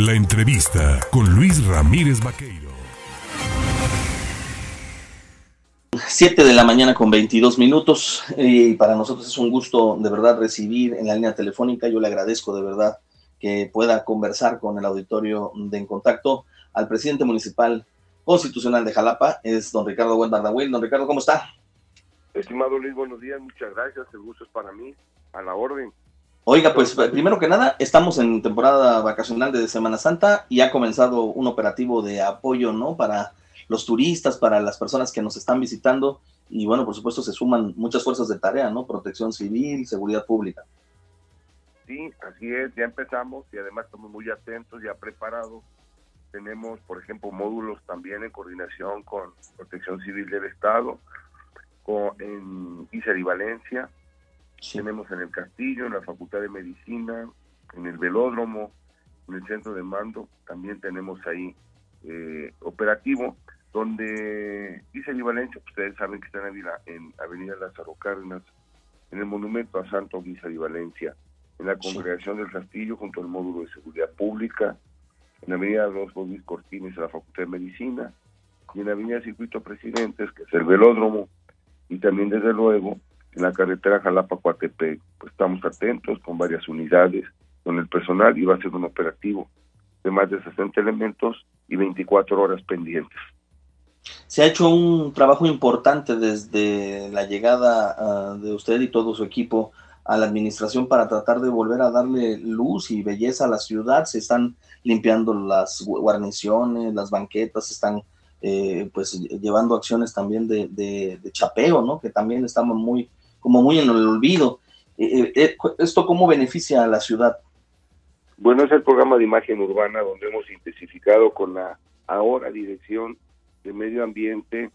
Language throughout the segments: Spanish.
La entrevista con Luis Ramírez Vaqueiro. 7 de la mañana con 22 minutos y para nosotros es un gusto de verdad recibir en la línea telefónica, yo le agradezco de verdad que pueda conversar con el auditorio de En Contacto al presidente municipal constitucional de Jalapa, es don Ricardo Buendardahuil. Don Ricardo, ¿cómo está? Estimado Luis, buenos días, muchas gracias, el gusto es para mí, a la orden. Oiga, pues primero que nada, estamos en temporada vacacional de Semana Santa y ha comenzado un operativo de apoyo, ¿no? Para los turistas, para las personas que nos están visitando y bueno, por supuesto se suman muchas fuerzas de tarea, ¿no? Protección civil, seguridad pública. Sí, así es, ya empezamos y además estamos muy atentos, ya preparados. Tenemos, por ejemplo, módulos también en coordinación con Protección Civil del Estado, con, en y Valencia, tenemos en el Castillo, en la Facultad de Medicina, en el Velódromo, en el Centro de Mando, también tenemos ahí eh, operativo, donde dice y Valencia, ustedes saben que está en, en Avenida Lázaro Cárdenas, en el Monumento a Santo Guisa y Valencia, en la Congregación del Castillo, junto al módulo de seguridad pública, en la Avenida Los Luis Cortines, en la Facultad de Medicina, y en la Avenida Circuito Presidentes, que es el velódromo, y también desde luego en la carretera Jalapa-Coatepec. Pues estamos atentos con varias unidades, con el personal y va a ser un operativo de más de 60 elementos y 24 horas pendientes. Se ha hecho un trabajo importante desde la llegada ah, de usted y todo su equipo a la administración para tratar de volver a darle luz y belleza a la ciudad. Se están limpiando las guarniciones, las banquetas, se están eh, pues llevando acciones también de, de, de, chapeo, ¿no? Que también estamos muy como muy en el olvido. Eh, eh, eh, ¿Esto cómo beneficia a la ciudad? Bueno, es el programa de imagen urbana donde hemos intensificado con la ahora dirección de medio ambiente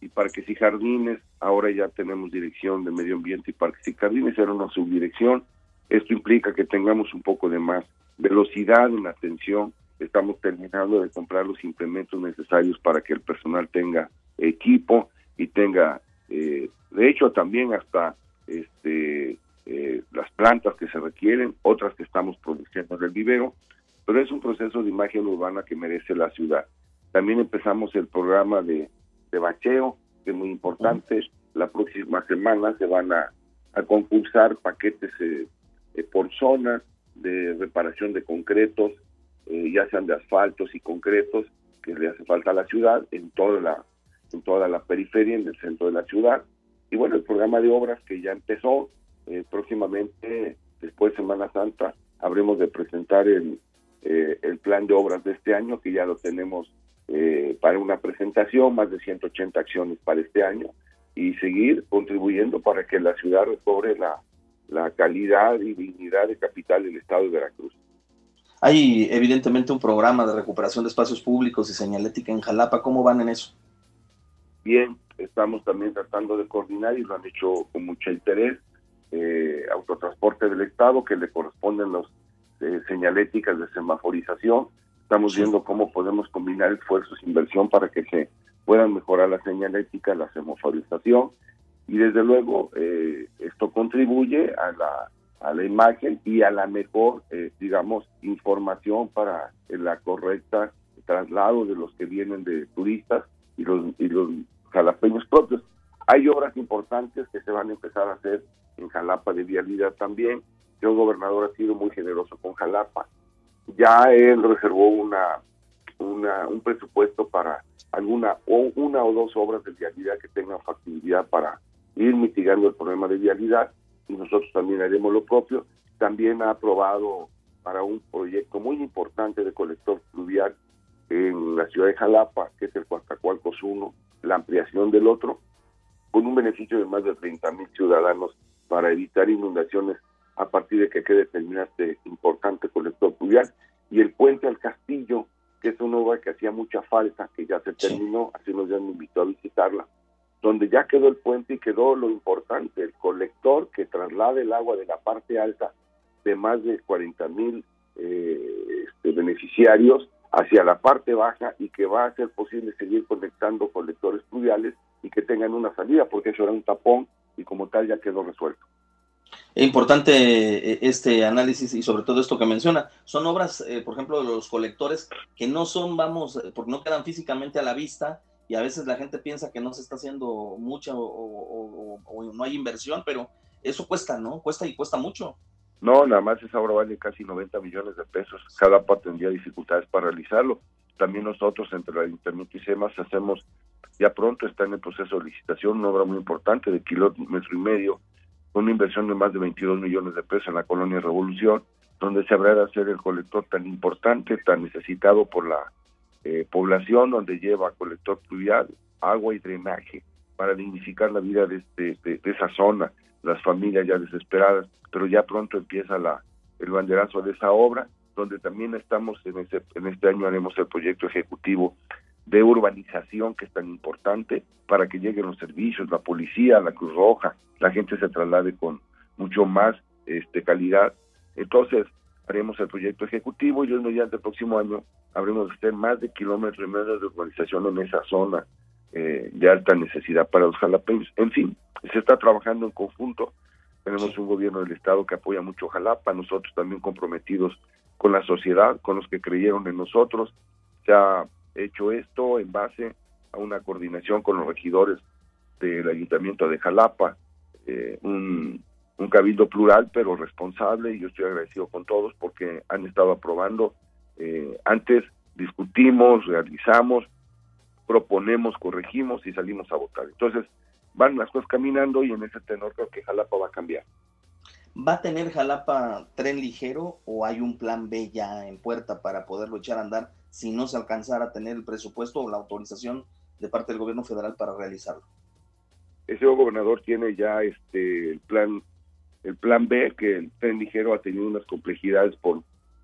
y parques y jardines. Ahora ya tenemos dirección de medio ambiente y parques y jardines, era una subdirección. Esto implica que tengamos un poco de más velocidad en atención. Estamos terminando de comprar los implementos necesarios para que el personal tenga equipo y tenga eh, de hecho también hasta este eh, las plantas que se requieren, otras que estamos produciendo en el vivero, pero es un proceso de imagen urbana que merece la ciudad. También empezamos el programa de, bacheo, que es muy importante. La próxima semana se van a, a concursar paquetes eh, por zona de reparación de concretos, ya sean de asfaltos y concretos, que le hace falta a la ciudad en toda la en toda la periferia, en el centro de la ciudad. Y bueno, el programa de obras que ya empezó, eh, próximamente, después de Semana Santa, habremos de presentar el, eh, el plan de obras de este año, que ya lo tenemos eh, para una presentación, más de 180 acciones para este año, y seguir contribuyendo para que la ciudad recobre la, la calidad y dignidad de capital del Estado de Veracruz. Hay evidentemente un programa de recuperación de espacios públicos y señalética en Jalapa. ¿Cómo van en eso? bien, estamos también tratando de coordinar y lo han hecho con mucho interés. Eh, autotransporte del Estado, que le corresponden los eh, señaléticas de semaforización. Estamos viendo cómo podemos combinar esfuerzos inversión para que se puedan mejorar la señalética, la semaforización. Y desde luego, eh, esto contribuye a la, a la imagen y a la mejor, eh, digamos, información para la correcta traslado de los que vienen de turistas y los, y los jalapeños propios. Hay obras importantes que se van a empezar a hacer en Jalapa de vialidad también. El gobernador ha sido muy generoso con Jalapa. Ya él reservó una, una un presupuesto para alguna o una o dos obras de vialidad que tengan factibilidad para ir mitigando el problema de vialidad y nosotros también haremos lo propio. También ha aprobado para un proyecto muy importante de colector fluvial en la ciudad de Jalapa, que es el Coatzacoalcos 1, la ampliación del otro, con un beneficio de más de 30 mil ciudadanos para evitar inundaciones a partir de que quede terminado este importante colector pluvial, y el puente al castillo, que es una obra que hacía mucha falta, que ya se terminó, así nos ya me invitó a visitarla, donde ya quedó el puente y quedó lo importante, el colector que traslade el agua de la parte alta de más de 40 mil eh, este, beneficiarios hacia la parte baja y que va a ser posible seguir conectando colectores pluviales y que tengan una salida, porque eso era un tapón y como tal ya quedó resuelto. Es importante eh, este análisis y sobre todo esto que menciona. Son obras, eh, por ejemplo, de los colectores que no son, vamos, eh, porque no quedan físicamente a la vista y a veces la gente piensa que no se está haciendo mucha o, no hay inversión, pero eso cuesta, ¿no? Cuesta y cuesta mucho. No, nada más esa obra vale casi 90 millones de pesos. Cada tendría dificultades para realizarlo. También nosotros, entre el Ayuntamiento y SEMAS, hacemos, ya pronto está en el proceso de licitación, una obra muy importante de kilómetro y medio una inversión de más de 22 millones de pesos en la colonia Revolución, donde se habrá de hacer el colector tan importante, tan necesitado por la eh, población, donde lleva colector pluvial, agua y drenaje para dignificar la vida de, este, de, esa zona, las familias ya desesperadas, pero ya pronto empieza la el banderazo de esa obra, donde también estamos en, ese, en este año haremos el proyecto ejecutivo de urbanización que es tan importante para que lleguen los servicios, la policía, la Cruz Roja, la gente se traslade con mucho más este, calidad. Entonces, haremos el proyecto ejecutivo y luego ya el próximo año habremos de hacer más de kilómetros y medio de urbanización en esa zona eh, de alta necesidad para los jalapeños. En fin, se está trabajando en conjunto. Tenemos un gobierno del Estado que apoya mucho Jalapa, nosotros también comprometidos con la sociedad, con los que creyeron en nosotros. Se ha hecho esto en base a una coordinación con los regidores del Ayuntamiento de Jalapa, eh, un, cabildo plural pero responsable y yo estoy agradecido con todos porque han estado aprobando. Eh, antes discutimos, realizamos, proponemos, corregimos y salimos a votar. Entonces van las cosas caminando y en ese tenor creo que Jalapa va a cambiar. ¿Va a tener Jalapa tren ligero o hay un plan B ya en puerta para poderlo echar a andar si no se alcanzara a tener el presupuesto o la autorización de parte del gobierno federal para realizarlo? Señor gobernador tiene ya este el plan el plan B que el tren ligero ha tenido unas complejidades por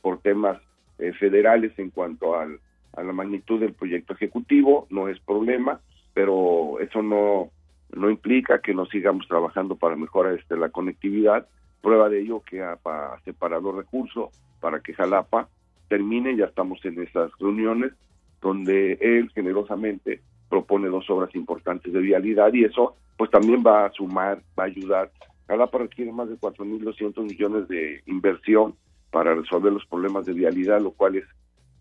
por temas eh, federales en cuanto al, a la magnitud del proyecto ejecutivo no es problema pero eso no no implica que no sigamos trabajando para mejorar este la conectividad prueba de ello que para separar los recursos para que Jalapa termine, ya estamos en esas reuniones donde él generosamente propone dos obras importantes de vialidad y eso pues también va a sumar, va a ayudar. Jalapa requiere más de 4.200 millones de inversión para resolver los problemas de vialidad, lo cual es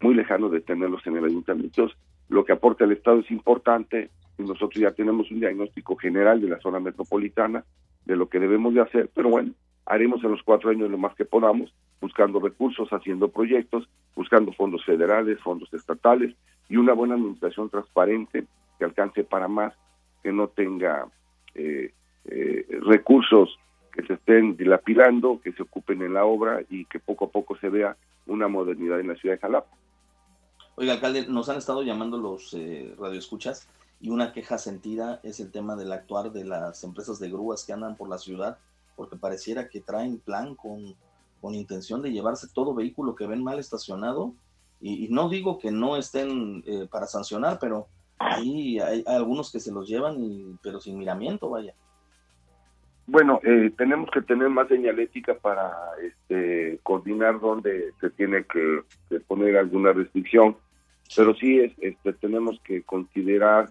muy lejano de tenerlos en el ayuntamiento. Lo que aporta el Estado es importante y nosotros ya tenemos un diagnóstico general de la zona metropolitana de lo que debemos de hacer, pero bueno, haremos en los cuatro años lo más que podamos, buscando recursos, haciendo proyectos, buscando fondos federales, fondos estatales y una buena administración transparente que alcance para más, que no tenga eh, eh, recursos que se estén dilapidando, que se ocupen en la obra y que poco a poco se vea una modernidad en la ciudad de Jalapa. Oiga, alcalde, nos han estado llamando los eh, radioescuchas y una queja sentida es el tema del actuar de las empresas de grúas que andan por la ciudad porque pareciera que traen plan con, con intención de llevarse todo vehículo que ven mal estacionado. Y, no digo que no estén eh, para sancionar, pero ahí hay, algunos que se los llevan, y, pero sin miramiento, vaya. Bueno, eh, tenemos que tener más señalética para este, coordinar dónde se tiene que, poner alguna restricción, pero sí es, este, tenemos que considerar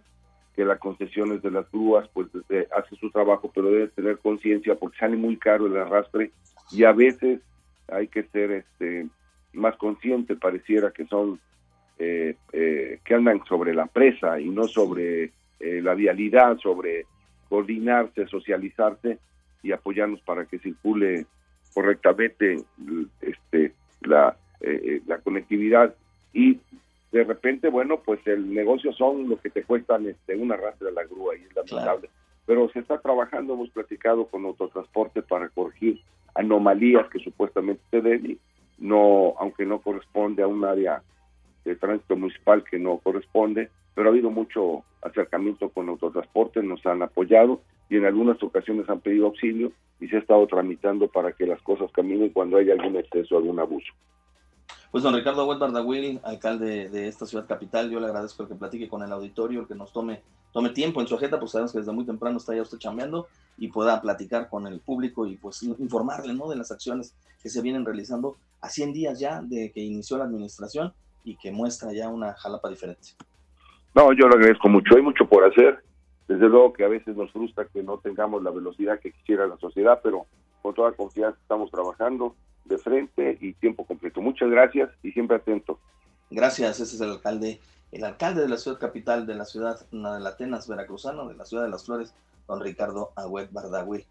que la concesión es de las grúas, pues hace su trabajo, pero debe tener conciencia porque sale muy caro el arrastre y a veces hay que ser este más consciente, pareciera que son eh, eh, que andan sobre la presa y no sobre eh, la vialidad, sobre coordinarse, socializarse y apoyarnos para que circule correctamente este la, la conectividad y de repente, bueno, pues el negocio son lo que te cuestan este, una arrastre de la grúa y es lamentable. Pero se está trabajando, hemos platicado con autotransporte para corregir anomalías que supuestamente se den no, aunque no corresponde a un área de tránsito municipal que no corresponde, pero ha habido mucho acercamiento con autotransporte, nos han apoyado y en algunas ocasiones han pedido auxilio y se ha estado tramitando para que las cosas caminen cuando hay algún exceso, algún abuso. Pues don Ricardo Will, alcalde de esta ciudad capital, yo le agradezco el que platique con el auditorio, el que nos tome, tome tiempo en su agenda, pues sabemos que desde muy temprano está ya usted chambeando y pueda platicar con el público y pues informarle ¿no? de las acciones que se vienen realizando a 100 días ya de que inició la administración y que muestra ya una jalapa diferente. No, yo le agradezco mucho, hay mucho por hacer. Desde luego que a veces nos frustra que no tengamos la velocidad que quisiera la sociedad, pero con toda confianza estamos trabajando de frente y tiempo completo. Muchas gracias y siempre atento. Gracias, ese es el alcalde, el alcalde de la ciudad capital de la ciudad de Atenas, veracruzano, de la ciudad de las flores, don Ricardo Agüet Bardagüil.